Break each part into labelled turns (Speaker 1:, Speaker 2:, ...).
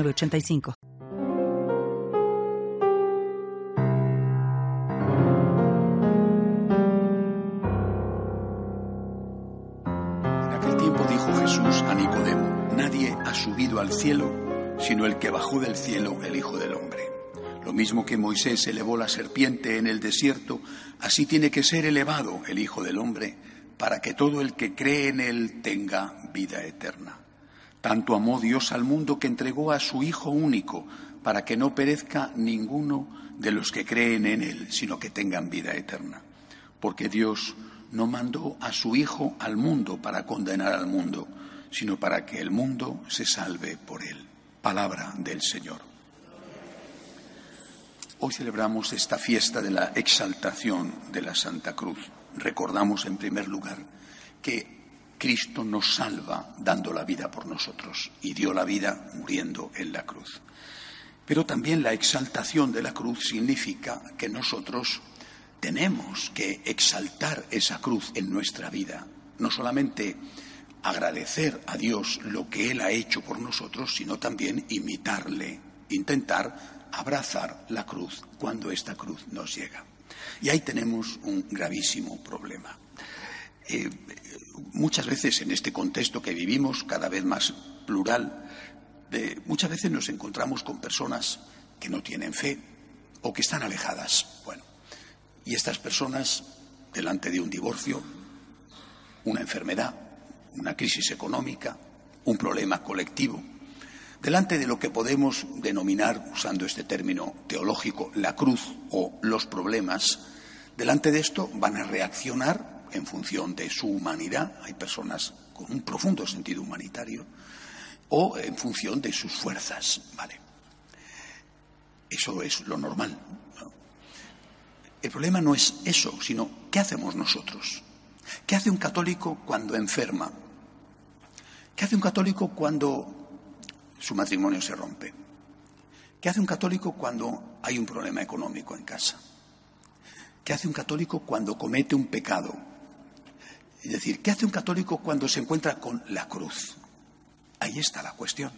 Speaker 1: 85
Speaker 2: En aquel tiempo dijo Jesús a Nicodemo, nadie ha subido al cielo sino el que bajó del cielo, el Hijo del Hombre. Lo mismo que Moisés elevó la serpiente en el desierto, así tiene que ser elevado el Hijo del Hombre, para que todo el que cree en él tenga vida eterna. Tanto amó Dios al mundo que entregó a su Hijo único, para que no perezca ninguno de los que creen en Él, sino que tengan vida eterna. Porque Dios no mandó a su Hijo al mundo para condenar al mundo, sino para que el mundo se salve por Él. Palabra del Señor. Hoy celebramos esta fiesta de la exaltación de la Santa Cruz. Recordamos en primer lugar que Cristo nos salva dando la vida por nosotros y dio la vida muriendo en la cruz. Pero también la exaltación de la cruz significa que nosotros tenemos que exaltar esa cruz en nuestra vida, no solamente agradecer a Dios lo que Él ha hecho por nosotros, sino también imitarle, intentar abrazar la cruz cuando esta cruz nos llega. Y ahí tenemos un gravísimo problema. Eh, muchas veces en este contexto que vivimos, cada vez más plural, de, muchas veces nos encontramos con personas que no tienen fe o que están alejadas. Bueno, y estas personas, delante de un divorcio, una enfermedad, una crisis económica, un problema colectivo, delante de lo que podemos denominar, usando este término teológico, la cruz o los problemas, delante de esto van a reaccionar en función de su humanidad, hay personas con un profundo sentido humanitario, o en función de sus fuerzas, ¿vale? Eso es lo normal. El problema no es eso, sino ¿qué hacemos nosotros? ¿Qué hace un católico cuando enferma? ¿Qué hace un católico cuando su matrimonio se rompe? ¿Qué hace un católico cuando hay un problema económico en casa? ¿Qué hace un católico cuando comete un pecado es decir, ¿qué hace un católico cuando se encuentra con la cruz? Ahí está la cuestión.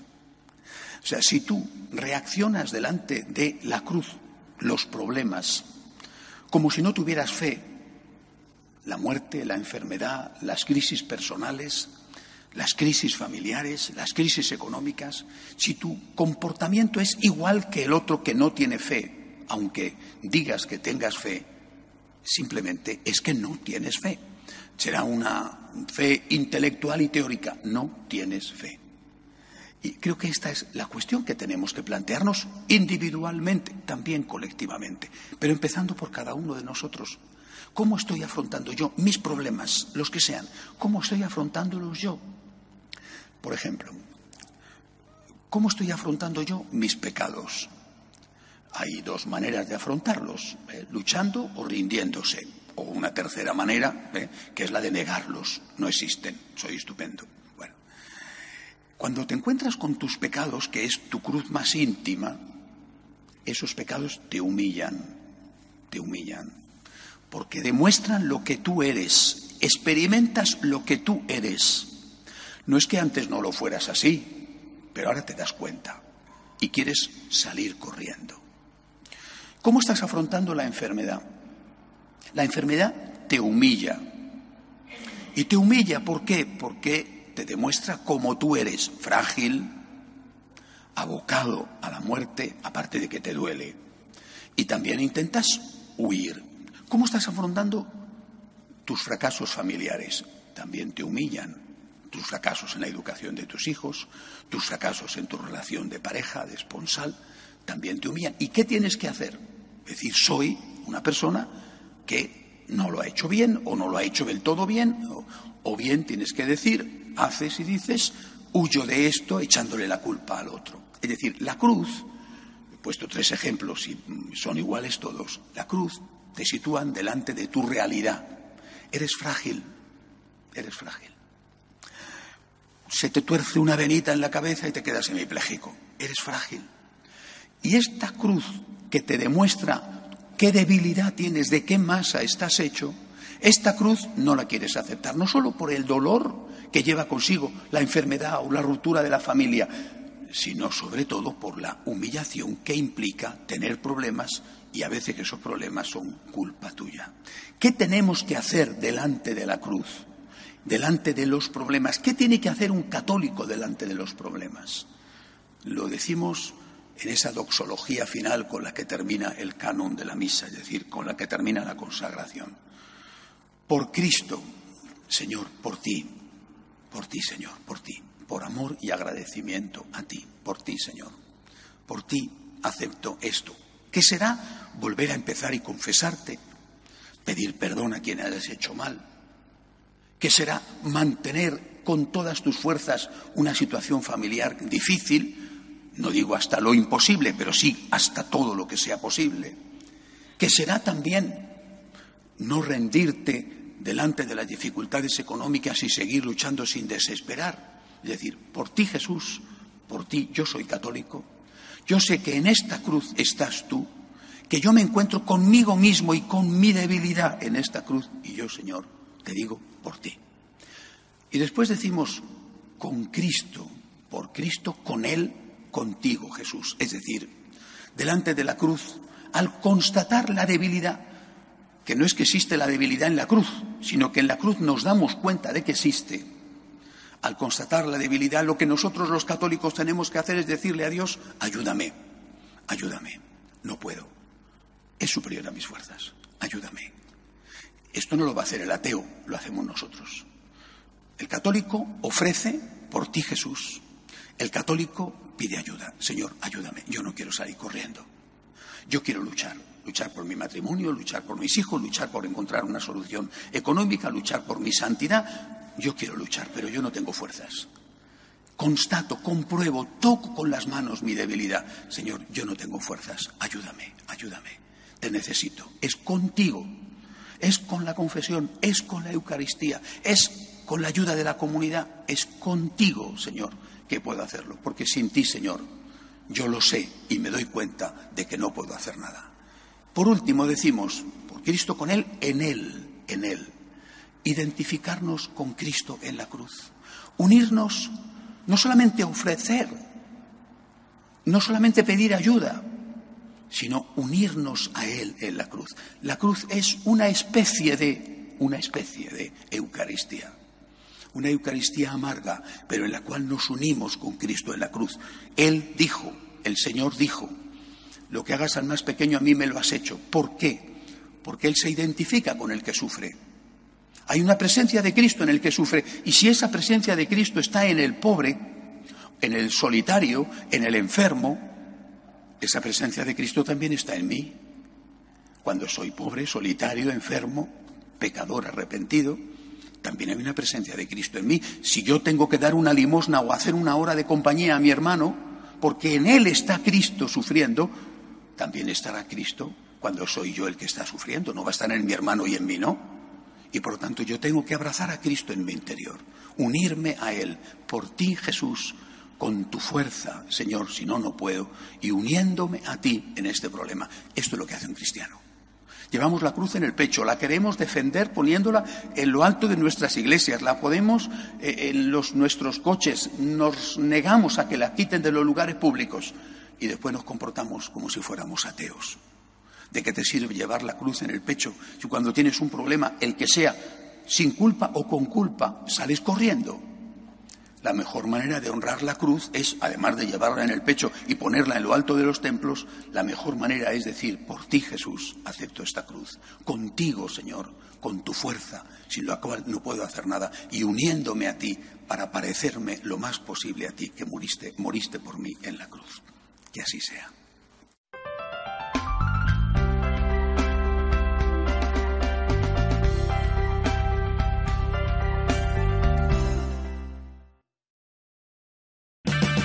Speaker 2: O sea, si tú reaccionas delante de la cruz, los problemas, como si no tuvieras fe, la muerte, la enfermedad, las crisis personales, las crisis familiares, las crisis económicas, si tu comportamiento es igual que el otro que no tiene fe, aunque digas que tengas fe, simplemente es que no tienes fe será una fe intelectual y teórica. No tienes fe. Y creo que esta es la cuestión que tenemos que plantearnos individualmente, también colectivamente, pero empezando por cada uno de nosotros. ¿Cómo estoy afrontando yo mis problemas, los que sean? ¿Cómo estoy afrontándolos yo? Por ejemplo, ¿cómo estoy afrontando yo mis pecados? Hay dos maneras de afrontarlos, eh, luchando o rindiéndose una tercera manera, ¿eh? que es la de negarlos. No existen, soy estupendo. Bueno, cuando te encuentras con tus pecados, que es tu cruz más íntima, esos pecados te humillan, te humillan, porque demuestran lo que tú eres, experimentas lo que tú eres. No es que antes no lo fueras así, pero ahora te das cuenta y quieres salir corriendo. ¿Cómo estás afrontando la enfermedad? La enfermedad te humilla. Y te humilla, ¿por qué? Porque te demuestra cómo tú eres frágil, abocado a la muerte, aparte de que te duele. Y también intentas huir. ¿Cómo estás afrontando tus fracasos familiares? También te humillan. Tus fracasos en la educación de tus hijos, tus fracasos en tu relación de pareja, de esponsal, también te humillan. ¿Y qué tienes que hacer? Decir, soy una persona que no lo ha hecho bien o no lo ha hecho del todo bien, o, bien tienes que decir, haces y dices, huyo de esto echándole la culpa al otro. Es decir, la cruz, he puesto tres ejemplos y son iguales todos, la cruz te sitúan delante de tu realidad. Eres frágil, eres frágil. Se te tuerce una venita en la cabeza y te quedas semipléjico. Eres frágil. Y esta cruz que te demuestra qué debilidad tienes, de qué masa estás hecho, esta cruz no la quieres aceptar, no solo por el dolor que lleva consigo la enfermedad o la ruptura de la familia, sino sobre todo por la humillación que implica tener problemas y a veces esos problemas son culpa tuya. ¿Qué tenemos que hacer delante de la cruz? Delante de los problemas. ¿Qué tiene que hacer un católico delante de los problemas? Lo decimos en esa doxología final con la que termina el canon de la misa, es decir, con la que termina la consagración. Por Cristo, Señor, por ti, por ti, Señor, por ti, por amor y agradecimiento a ti, por ti, Señor. Por ti acepto esto. ¿Qué será? Volver a empezar y confesarte, pedir perdón a quien hayas hecho mal. ¿Qué será? Mantener con todas tus fuerzas una situación familiar difícil, no digo hasta lo imposible, pero sí hasta todo lo que sea posible. ¿Qué será también no rendirte delante de las dificultades económicas y seguir luchando sin desesperar. Es decir, por ti Jesús, por ti yo soy católico, yo sé que en esta cruz estás tú, que yo me encuentro conmigo mismo y con mi debilidad en esta cruz, y yo, Señor, te digo por ti. Y después decimos, con Cristo, por Cristo, con Él, contigo, Jesús. Es decir, delante de la cruz, al constatar la debilidad, que no es que existe la debilidad en la cruz, sino que en la cruz nos damos cuenta de que existe. Al constatar la debilidad, lo que nosotros los católicos tenemos que hacer es decirle a Dios, ayúdame, ayúdame, no puedo, es superior a mis fuerzas, ayúdame. Esto no lo va a hacer el ateo, lo hacemos nosotros. El católico ofrece por ti Jesús. El católico pide ayuda. Señor, ayúdame, yo no quiero salir corriendo. Yo quiero luchar luchar por mi matrimonio, luchar por mis hijos, luchar por encontrar una solución económica, luchar por mi santidad. Yo quiero luchar, pero yo no tengo fuerzas. Constato, compruebo, toco con las manos mi debilidad. Señor, yo no tengo fuerzas. Ayúdame, ayúdame. Te necesito. Es contigo. Es con la confesión, es con la Eucaristía, es con la ayuda de la comunidad, es contigo, Señor, que puedo hacerlo. Porque sin ti, Señor, yo lo sé y me doy cuenta de que no puedo hacer nada. Por último, decimos, por Cristo con Él, en Él, en Él. Identificarnos con Cristo en la cruz. Unirnos, no solamente ofrecer, no solamente pedir ayuda, sino unirnos a Él en la cruz. La cruz es una especie de, una especie de Eucaristía. Una Eucaristía amarga, pero en la cual nos unimos con Cristo en la cruz. Él dijo, el Señor dijo, lo que hagas al más pequeño a mí me lo has hecho. ¿Por qué? Porque Él se identifica con el que sufre. Hay una presencia de Cristo en el que sufre. Y si esa presencia de Cristo está en el pobre, en el solitario, en el enfermo, esa presencia de Cristo también está en mí. Cuando soy pobre, solitario, enfermo, pecador, arrepentido, también hay una presencia de Cristo en mí. Si yo tengo que dar una limosna o hacer una hora de compañía a mi hermano, porque en Él está Cristo sufriendo, también estará Cristo cuando soy yo el que está sufriendo. No va a estar en mi hermano y en mí, ¿no? Y por lo tanto yo tengo que abrazar a Cristo en mi interior, unirme a Él. Por ti, Jesús, con tu fuerza, Señor, si no, no puedo, y uniéndome a ti en este problema. Esto es lo que hace un cristiano. Llevamos la cruz en el pecho, la queremos defender poniéndola en lo alto de nuestras iglesias, la podemos eh, en los, nuestros coches, nos negamos a que la quiten de los lugares públicos y después nos comportamos como si fuéramos ateos. ¿De qué te sirve llevar la cruz en el pecho si cuando tienes un problema, el que sea, sin culpa o con culpa, sales corriendo? La mejor manera de honrar la cruz es, además de llevarla en el pecho y ponerla en lo alto de los templos, la mejor manera es decir, por ti Jesús acepto esta cruz, contigo Señor, con tu fuerza, sin lo cual no puedo hacer nada, y uniéndome a ti para parecerme lo más posible a ti que moriste, moriste por mí en la cruz. Que así sea.